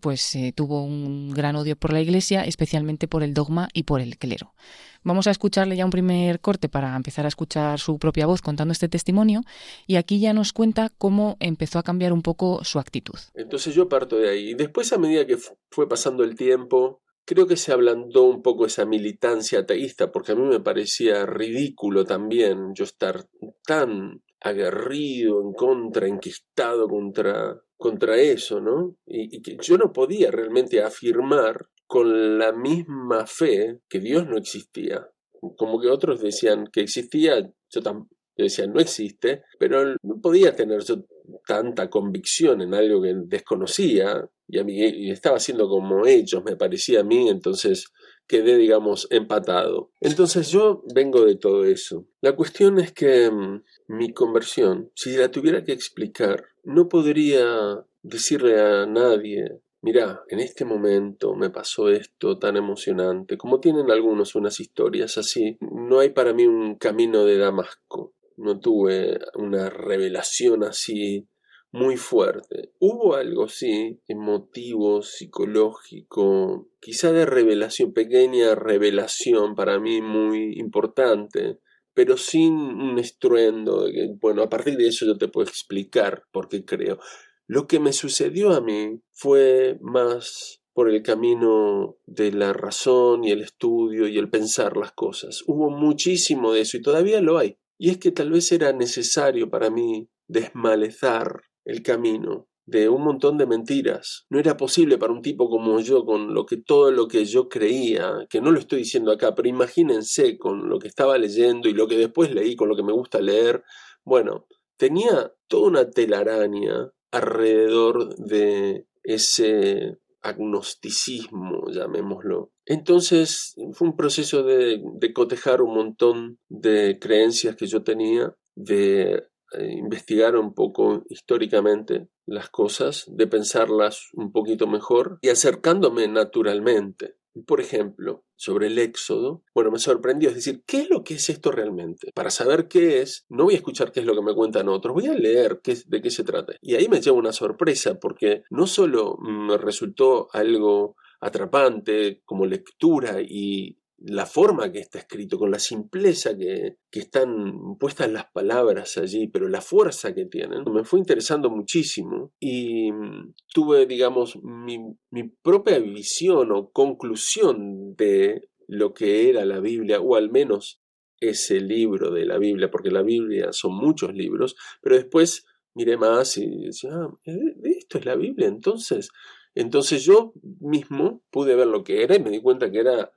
C: pues eh, tuvo un gran odio por la Iglesia, especialmente por el dogma y por el clero. Vamos a escucharle ya un primer corte para empezar a escuchar su propia voz contando este testimonio y aquí ya nos cuenta cómo empezó a cambiar un poco su actitud.
H: Entonces yo parto de ahí. Después a medida que fue pasando el tiempo, creo que se ablandó un poco esa militancia ateísta, porque a mí me parecía ridículo también yo estar tan aguerrido, en contra, enquistado contra, contra eso, ¿no? Y, que yo no podía realmente afirmar con la misma fe que Dios no existía. Como que otros decían que existía, yo, tam, yo decía no existe, pero no podía tener yo tanta convicción en algo que desconocía y, a mí, estaba haciendo como ellos, me parecía a mí, entonces quedé, digamos, empatado. Entonces yo vengo de todo eso. La cuestión es que mmm, mi conversión, si la tuviera que explicar, no podría decirle a nadie, mira, en este momento me pasó esto tan emocionante, como tienen algunos unas historias así, no hay para mí un camino de Damasco, no tuve una revelación así muy fuerte. Hubo algo, sí, emotivo, psicológico, quizá de revelación, pequeña revelación para mí muy importante, pero sin un estruendo. Bueno, a partir de eso yo te puedo explicar por qué creo. Lo que me sucedió a mí fue más por el camino de la razón y el estudio y el pensar las cosas. Hubo muchísimo de eso y todavía lo hay. Y es que tal vez era necesario para mí desmalezar el camino de un montón de mentiras. No era posible para un tipo como yo, con lo que todo lo que yo creía, que no lo estoy diciendo acá, pero imagínense con lo que estaba leyendo y lo que después leí, con lo que me gusta leer. Bueno, tenía toda una telaraña alrededor de ese agnosticismo, llamémoslo. Entonces fue un proceso de, de cotejar un montón de creencias que yo tenía, de investigar un poco históricamente las cosas, de pensarlas un poquito mejor y acercándome naturalmente. Por ejemplo, sobre el éxodo, bueno, me sorprendió, es decir, ¿qué es lo que es esto realmente? Para saber qué es, no voy a escuchar qué es lo que me cuentan otros, voy a leer qué, de qué se trata. Y ahí me lleva una sorpresa, porque no solo me resultó algo atrapante como lectura y la forma que está escrito, con la simpleza que, que, están puestas las palabras allí, pero la fuerza que tienen, me fue interesando muchísimo. Y mm, tuve, digamos, mi, mi propia visión o conclusión de lo que era la Biblia, o al menos ese libro de la Biblia, porque la Biblia son muchos libros, pero después miré más y decía, ah, esto es la Biblia, entonces, entonces yo mismo pude ver lo que era y me di cuenta que era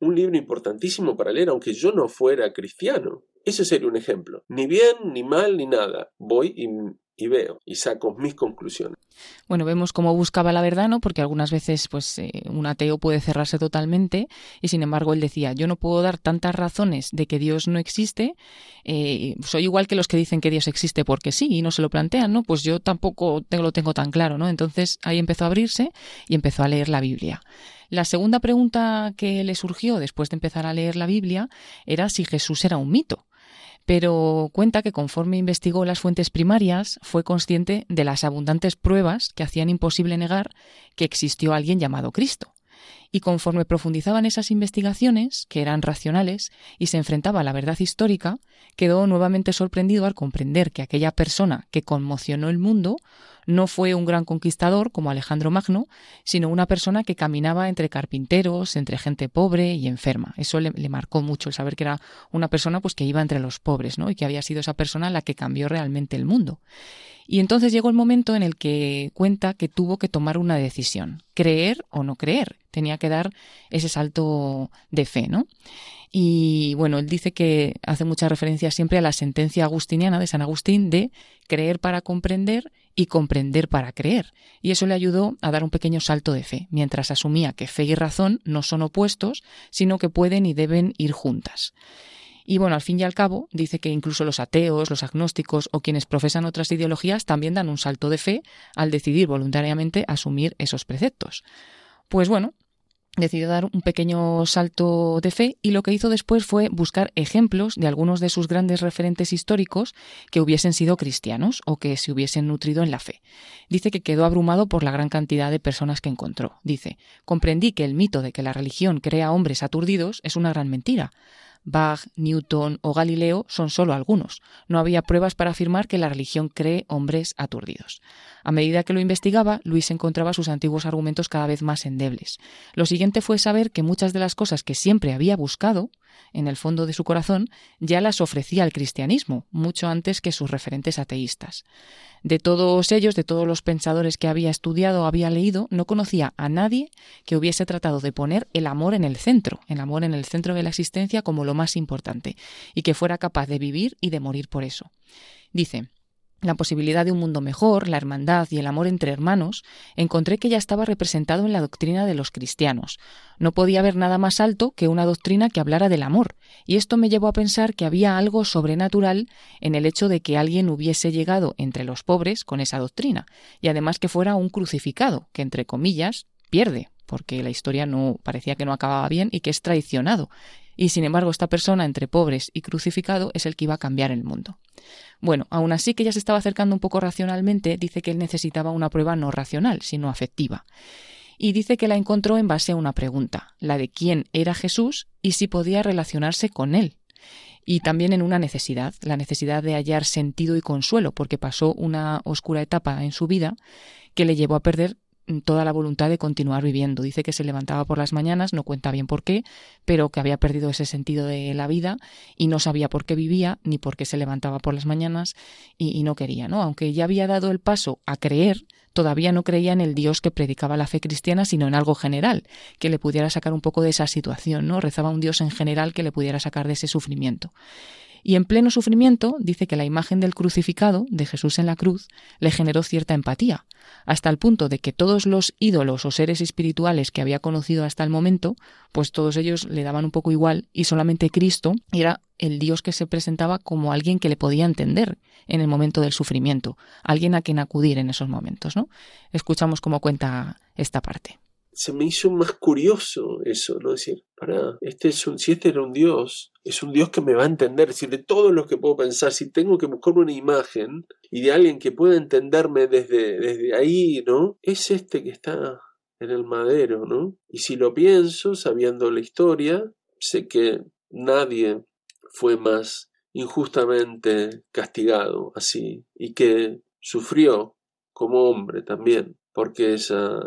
H: un libro importantísimo para leer, aunque yo no fuera cristiano. Ese sería un ejemplo. Ni bien, ni mal, ni nada. Voy y veo y saco mis conclusiones.
C: Bueno, vemos cómo buscaba la verdad, ¿no? Porque algunas veces, pues, eh, un ateo puede cerrarse totalmente y, sin embargo, él decía, yo no puedo dar tantas razones de que Dios no existe, eh, soy igual que los que dicen que Dios existe porque sí y no se lo plantean, ¿no? Pues yo tampoco tengo, lo tengo tan claro, ¿no? Entonces ahí empezó a abrirse y empezó a leer la Biblia. La segunda pregunta que le surgió después de empezar a leer la Biblia era si Jesús era un mito pero cuenta que conforme investigó las fuentes primarias fue consciente de las abundantes pruebas que hacían imposible negar que existió alguien llamado Cristo. Y conforme profundizaban esas investigaciones, que eran racionales, y se enfrentaba a la verdad histórica, quedó nuevamente sorprendido al comprender que aquella persona que conmocionó el mundo no fue un gran conquistador como Alejandro Magno, sino una persona que caminaba entre carpinteros, entre gente pobre y enferma. Eso le, marcó mucho el saber que era una persona pues que iba entre los pobres, ¿no? Y que había sido esa persona la que cambió realmente el mundo. Y entonces llegó el momento en el que cuenta que tuvo que tomar una decisión, creer o no creer. Tenía que dar ese salto de fe, ¿no? Y bueno, él dice que hace mucha referencia siempre a la sentencia agustiniana de San Agustín de creer para comprender y comprender para creer. Y eso le ayudó a dar un pequeño salto de fe, mientras asumía que fe y razón no son opuestos, sino que pueden y deben ir juntas. Y bueno, al fin y al cabo, dice que incluso los ateos, los agnósticos o quienes profesan otras ideologías también dan un salto de fe al decidir voluntariamente asumir esos preceptos. Pues bueno, decidió dar un pequeño salto de fe y lo que hizo después fue buscar ejemplos de algunos de sus grandes referentes históricos que hubiesen sido cristianos o que se hubiesen nutrido en la fe. Dice que quedó abrumado por la gran cantidad de personas que encontró. Dice, comprendí que el mito de que la religión crea hombres aturdidos es una gran mentira. Bach, Newton o Galileo son solo algunos. No había pruebas para afirmar que la religión cree hombres aturdidos. A medida que lo investigaba, Luis encontraba sus antiguos argumentos cada vez más endebles. Lo siguiente fue saber que muchas de las cosas que siempre había buscado, en el fondo de su corazón, ya las ofrecía el cristianismo, mucho antes que sus referentes ateístas. De todos ellos, de todos los pensadores que había estudiado o había leído, no conocía a nadie que hubiese tratado de poner el amor en el centro, el amor en el centro de la existencia como lo más importante, y que fuera capaz de vivir y de morir por eso. Dice, la posibilidad de un mundo mejor, la hermandad y el amor entre hermanos, encontré que ya estaba representado en la doctrina de los cristianos. No podía haber nada más alto que una doctrina que hablara del amor, y esto me llevó a pensar que había algo sobrenatural en el hecho de que alguien hubiese llegado entre los pobres con esa doctrina, y además que fuera un crucificado, que entre comillas pierde, porque la historia no parecía que no acababa bien y que es traicionado. Y sin embargo, esta persona entre pobres y crucificado es el que iba a cambiar el mundo. Bueno, aún así que ya se estaba acercando un poco racionalmente, dice que él necesitaba una prueba no racional, sino afectiva. Y dice que la encontró en base a una pregunta, la de quién era Jesús y si podía relacionarse con él. Y también en una necesidad, la necesidad de hallar sentido y consuelo, porque pasó una oscura etapa en su vida que le llevó a perder toda la voluntad de continuar viviendo. Dice que se levantaba por las mañanas, no cuenta bien por qué, pero que había perdido ese sentido de la vida y no sabía por qué vivía ni por qué se levantaba por las mañanas y, y no quería, ¿no? Aunque ya había dado el paso a creer, todavía no creía en el Dios que predicaba la fe cristiana, sino en algo general, que le pudiera sacar un poco de esa situación, ¿no? Rezaba a un Dios en general que le pudiera sacar de ese sufrimiento. Y en pleno sufrimiento dice que la imagen del crucificado, de Jesús en la cruz, le generó cierta empatía, hasta el punto de que todos los ídolos o seres espirituales que había conocido hasta el momento, pues todos ellos le daban un poco igual y solamente Cristo era el Dios que se presentaba como alguien que le podía entender en el momento del sufrimiento, alguien a quien acudir en esos momentos, ¿no? Escuchamos cómo cuenta esta parte
H: se me hizo más curioso eso, ¿no? Es decir, para, este es un, si este era un Dios, es un Dios que me va a entender, decir, de todo lo que puedo pensar, si tengo que buscar una imagen y de alguien que pueda entenderme desde, desde ahí, ¿no? Es este que está en el madero, ¿no? Y si lo pienso, sabiendo la historia, sé que nadie fue más injustamente castigado así y que sufrió como hombre también, porque esa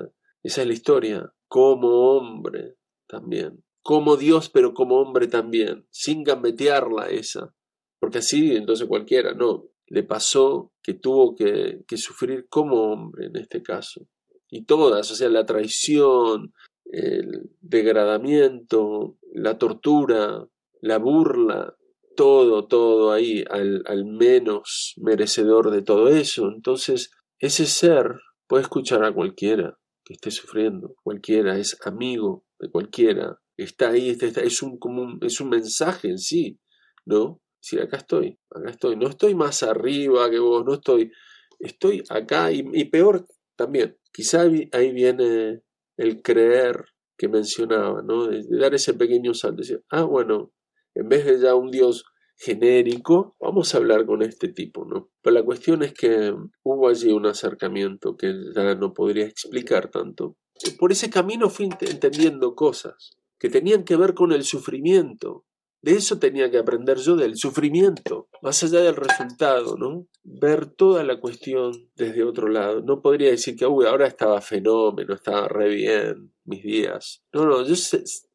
H: esa es la historia, como hombre también. Como Dios, pero como hombre también, sin gambetearla esa. Porque así, entonces cualquiera, no. Le pasó que tuvo que, que sufrir como hombre en este caso. Y todas, o sea, la traición, el degradamiento, la tortura, la burla, todo, todo ahí al, al menos merecedor de todo eso. Entonces, ese ser puede escuchar a cualquiera que esté sufriendo, cualquiera, es amigo de cualquiera, está ahí, está, es, un, es un mensaje en sí, ¿no? Si acá estoy, acá estoy, no estoy más arriba que vos, no estoy, estoy acá y, y peor también, quizá ahí viene el creer que mencionaba, ¿no? De, dar ese pequeño salto, decir, ah, bueno, en vez de ya un Dios genérico, vamos a hablar con este tipo, ¿no? Pero la cuestión es que hubo allí un acercamiento que ya no podría explicar tanto. Por ese camino fui entendiendo cosas que tenían que ver con el sufrimiento. De eso tenía que aprender yo, del sufrimiento, más allá del resultado, ¿no? Ver toda la cuestión desde otro lado. No podría decir que, uy, ahora estaba fenómeno, estaba re bien mis días. No, no, yo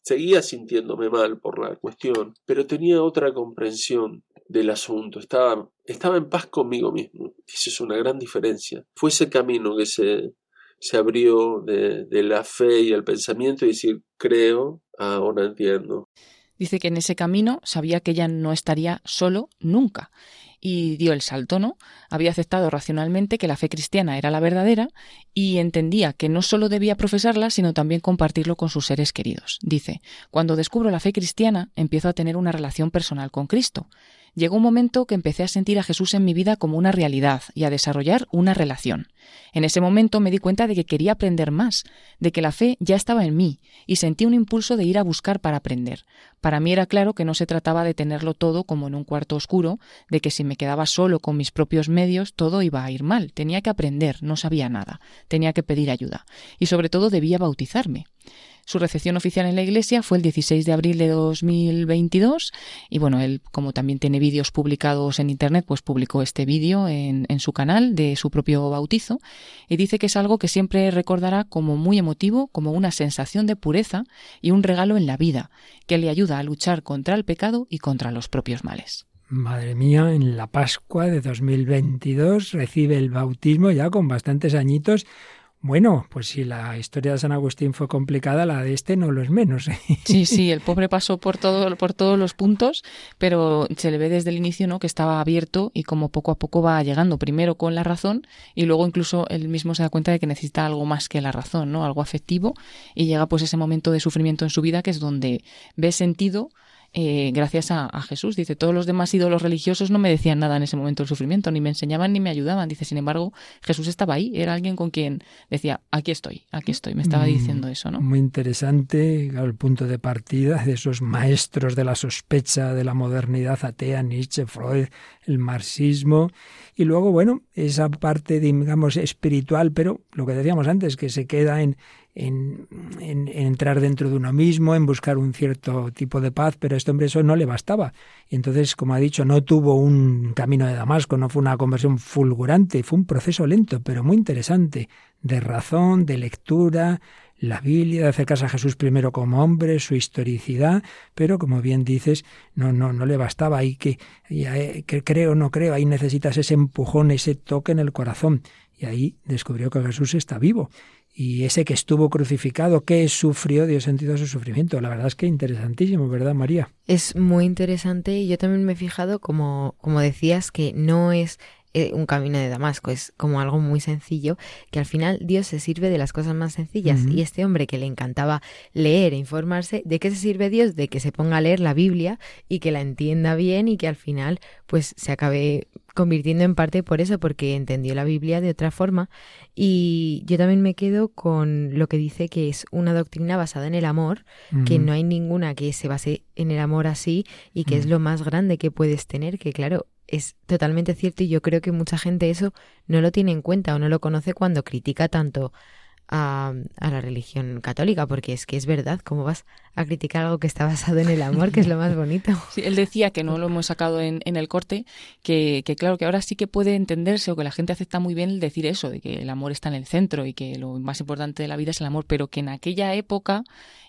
H: seguía sintiéndome mal por la cuestión, pero tenía otra comprensión del asunto, estaba, estaba en paz conmigo mismo. Esa es una gran diferencia. Fue ese camino que se, se abrió de, de la fe y el pensamiento y decir, creo, ahora entiendo.
C: Dice que en ese camino sabía que ella no estaría solo nunca y dio el salto, ¿no? Había aceptado racionalmente que la fe cristiana era la verdadera y entendía que no solo debía profesarla, sino también compartirlo con sus seres queridos. Dice, cuando descubro la fe cristiana, empiezo a tener una relación personal con Cristo llegó un momento que empecé a sentir a Jesús en mi vida como una realidad y a desarrollar una relación. En ese momento me di cuenta de que quería aprender más, de que la fe ya estaba en mí, y sentí un impulso de ir a buscar para aprender. Para mí era claro que no se trataba de tenerlo todo como en un cuarto oscuro, de que si me quedaba solo con mis propios medios todo iba a ir mal. Tenía que aprender, no sabía nada, tenía que pedir ayuda, y sobre todo debía bautizarme. Su recepción oficial en la iglesia fue el 16 de abril de 2022 y bueno, él como también tiene vídeos publicados en internet, pues publicó este vídeo en, su canal de su propio bautizo y dice que es algo que siempre recordará como muy emotivo, como una sensación de pureza y un regalo en la vida, que le ayuda a luchar contra el pecado y contra los propios males.
A: Madre mía, en la Pascua de 2022 recibe el bautismo ya con bastantes añitos bueno, pues si la historia de San Agustín fue complicada, la de este no lo es menos. ¿eh?
C: Sí, sí, el pobre pasó por todo, por todos los puntos, pero se le ve desde el inicio, ¿no? Que estaba abierto y como poco a poco va llegando, primero con la razón y luego incluso él mismo se da cuenta de que necesita algo más que la razón, ¿no? Algo afectivo y llega pues ese momento de sufrimiento en su vida que es donde ve sentido eh, gracias a, Jesús. Dice, todos los demás ídolos religiosos no me decían nada en ese momento del sufrimiento, ni me enseñaban ni me ayudaban. Dice, sin embargo, Jesús estaba ahí, era alguien con quien decía, aquí estoy, aquí estoy. Me estaba mm, diciendo eso, ¿no?
A: Muy interesante el punto de partida de esos maestros de la sospecha de la modernidad atea, Nietzsche, Freud, el marxismo. Y luego, bueno, esa parte, digamos, espiritual, pero lo que decíamos antes, que se queda en, en, entrar dentro de uno mismo, en buscar un cierto tipo de paz, pero a este hombre eso no le bastaba. Y entonces, como ha dicho, no tuvo un camino de Damasco, no fue una conversión fulgurante, fue un proceso lento, pero muy interesante, de razón, de lectura, la Biblia, de acercarse a Jesús primero como hombre, su historicidad, pero como bien dices, no, no, no le bastaba. Ahí que, que creo no creo, ahí necesitas ese empujón, ese toque en el corazón. Y ahí descubrió que Jesús está vivo y ese que estuvo crucificado, que sufrió, dio sentido su sufrimiento. La verdad es que interesantísimo, ¿verdad, María?
D: Es muy interesante y yo también me he fijado, como, como decías, que no es eh, un camino de Damasco, es como algo muy sencillo, que al final Dios se sirve de las cosas más sencillas. Y este hombre que le encantaba leer e informarse, ¿de qué se sirve Dios? De que se ponga a leer la Biblia y que la entienda bien y que al final pues se acabe convirtiendo en parte por eso, porque entendió la Biblia de otra forma. Y yo también me quedo con lo que dice que es una doctrina basada en el amor, que no hay ninguna que se base en el amor así y que es lo más grande que puedes tener, que claro, es totalmente cierto y yo creo que mucha gente eso no lo tiene en cuenta o no lo conoce cuando critica tanto a, la religión católica, porque es que es verdad, ¿cómo vas a criticar algo que está basado en el amor, que es lo más bonito?
C: él decía que no lo hemos sacado en, el corte, que, que, claro, que ahora sí que puede entenderse o que la gente acepta muy bien el decir eso, de que el amor está en el centro y que lo más importante de la vida es el amor, pero que en aquella época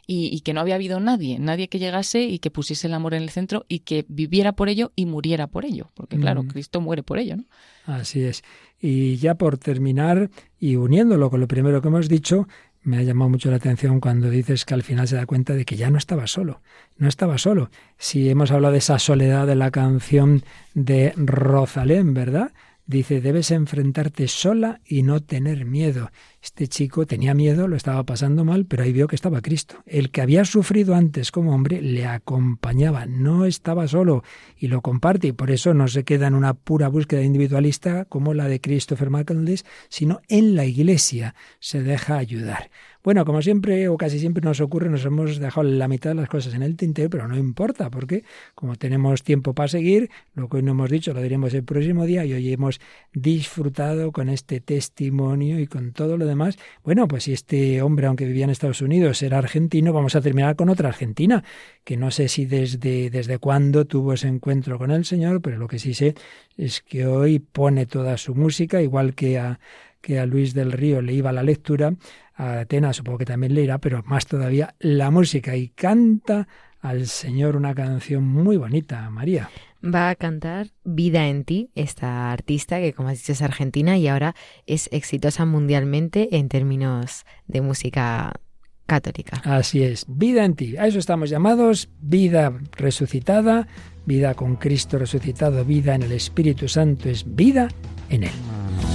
C: y, que no había habido nadie, nadie que llegase y que pusiese el amor en el centro y que viviera por ello y muriera por ello, porque claro, mm. Cristo muere por ello, ¿no?
A: Así es. Y ya por terminar y uniéndolo con lo primero que hemos dicho, me ha llamado mucho la atención cuando dices que al final se da cuenta de que ya no estaba solo, no estaba solo. Si hemos hablado de esa soledad de la canción de Rosalén, ¿verdad? Dice, debes enfrentarte sola y no tener miedo. Este chico tenía miedo, lo estaba pasando mal, pero ahí vio que estaba Cristo. El que había sufrido antes como hombre le acompañaba, no estaba solo y lo comparte y por eso no se queda en una pura búsqueda individualista como la de Christopher McCandless, sino en la iglesia se deja ayudar. Bueno, como siempre o casi siempre nos ocurre, nos hemos dejado la mitad de las cosas en el tintero, pero no importa, porque como tenemos tiempo para seguir, lo que hoy no hemos dicho lo diremos el próximo día y hoy hemos disfrutado con este testimonio y con todo lo demás. Bueno, pues si este hombre, aunque vivía en Estados Unidos, era argentino, vamos a terminar con otra argentina, que no sé si desde, desde cuándo tuvo ese encuentro con el Señor, pero lo que sí sé es que hoy pone toda su música, igual que a que a Luis del Río le iba la lectura, a Atenas supongo que también le irá, pero más todavía la música y canta al Señor una canción muy bonita, María.
D: Va a cantar Vida en ti, esta artista que como has dicho es argentina y ahora es exitosa mundialmente en términos de música católica.
A: Así es, vida en ti. A eso estamos llamados, vida resucitada, vida con Cristo resucitado, vida en el Espíritu Santo es vida en Él.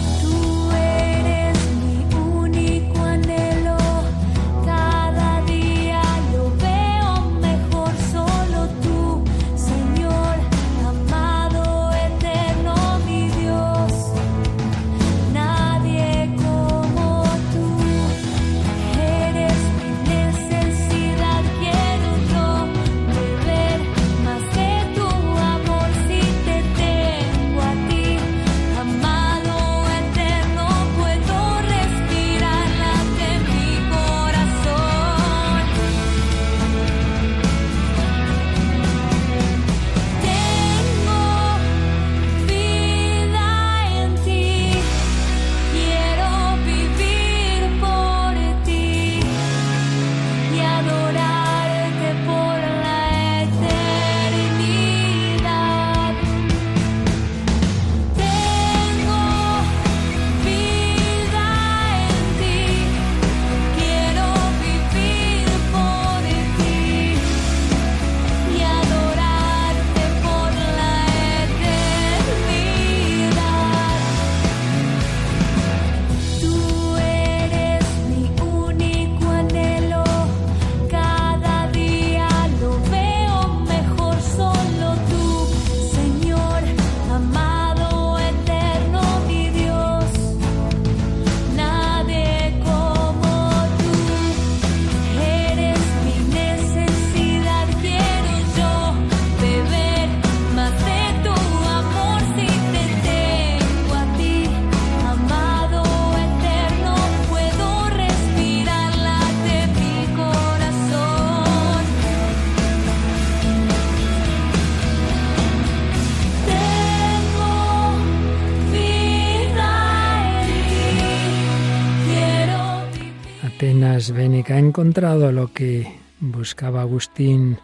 A: Encontrado lo que buscaba Agustín,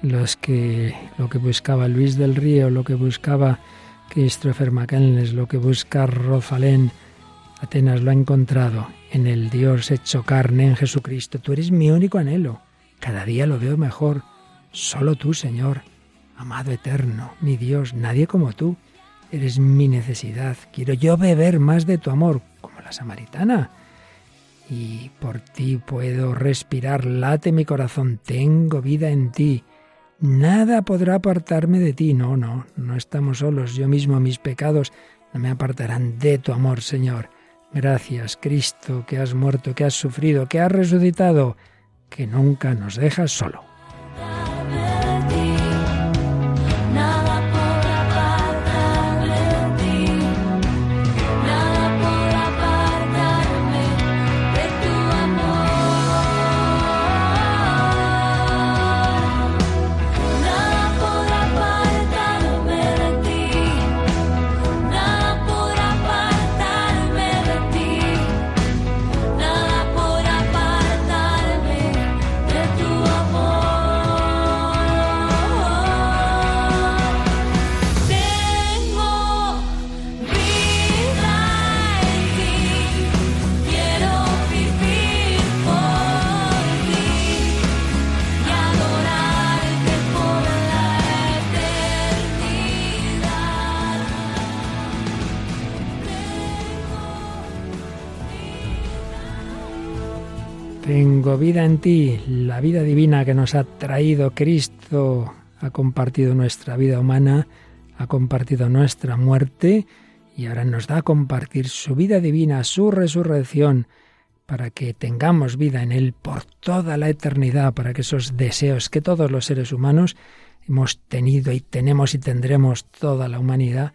A: los que, lo que buscaba Luis del Río, lo que buscaba Christopher McCandless, lo que busca Rosalén. Atenas lo ha encontrado en el Dios hecho carne, en Jesucristo. Tú eres mi único anhelo. Cada día lo veo mejor. Solo tú, Señor, amado eterno, mi Dios, nadie como tú. Eres mi necesidad. Quiero yo beber más de tu amor, como la samaritana y por ti puedo respirar, late mi corazón, tengo vida en ti. Nada podrá apartarme de ti. No, no, no estamos solos. Yo mismo, mis pecados, no me apartarán de tu amor, Señor. Gracias, Cristo, que has muerto, que has sufrido, que has resucitado, que nunca nos dejas solo. La vida divina que nos ha traído Cristo, ha compartido nuestra vida humana, ha compartido nuestra muerte y ahora nos da a compartir su vida divina, su resurrección, para que tengamos vida en Él por toda la eternidad, para que esos deseos que todos los seres humanos hemos tenido y tenemos y tendremos toda la humanidad,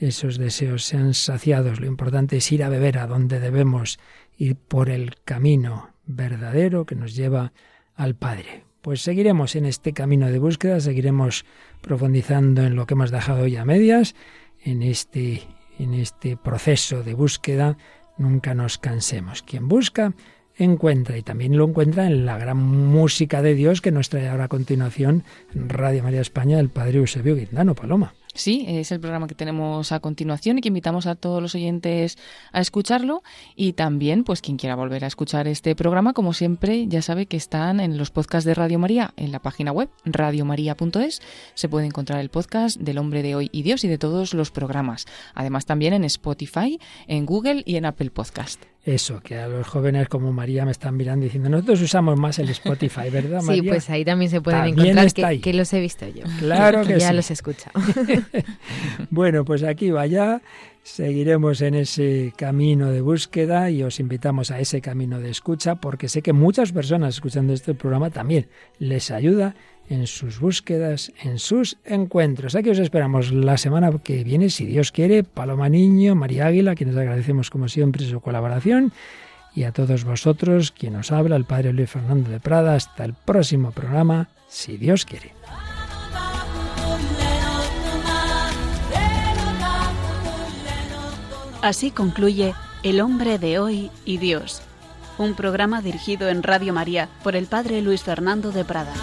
A: esos deseos sean saciados. Lo importante es ir a beber a donde debemos ir por el camino verdadero que nos lleva al Padre. Pues seguiremos en este camino de búsqueda, seguiremos profundizando en lo que hemos dejado hoy a medias, en este, en este proceso de búsqueda nunca nos cansemos. Quien busca, encuentra y también lo encuentra en la gran música de Dios que nos trae ahora a continuación Radio María España el Padre Eusebio Guindano Paloma.
C: Sí, es el programa que tenemos a continuación y que invitamos a todos los oyentes a escucharlo y también, pues quien quiera volver a escuchar este programa, como siempre, ya sabe que están en los podcasts de Radio María en la página web radiomaria.es. Se puede encontrar el podcast del Hombre de Hoy y Dios y de todos los programas. Además también en Spotify, en Google y en Apple Podcast
A: eso, que a los jóvenes como María me están mirando diciendo, nosotros usamos más el Spotify, ¿verdad, María?
D: Sí, pues ahí también se pueden encontrar que, que, los he visto yo.
A: Claro que,
D: ya los he escuchado.
A: bueno, pues aquí vaya, seguiremos en ese camino de búsqueda y os invitamos a ese camino de escucha porque sé que muchas personas escuchando este programa también les ayuda en sus búsquedas, en sus encuentros. Aquí os esperamos la semana que viene, si Dios quiere, Paloma Niño, María Águila, quienes agradecemos como siempre su colaboración, y a todos vosotros, quien os habla, el Padre Luis Fernando de Prada. Hasta el próximo programa, si Dios quiere.
B: Así concluye El hombre de hoy y Dios, un programa dirigido en Radio María por el Padre Luis Fernando de Prada.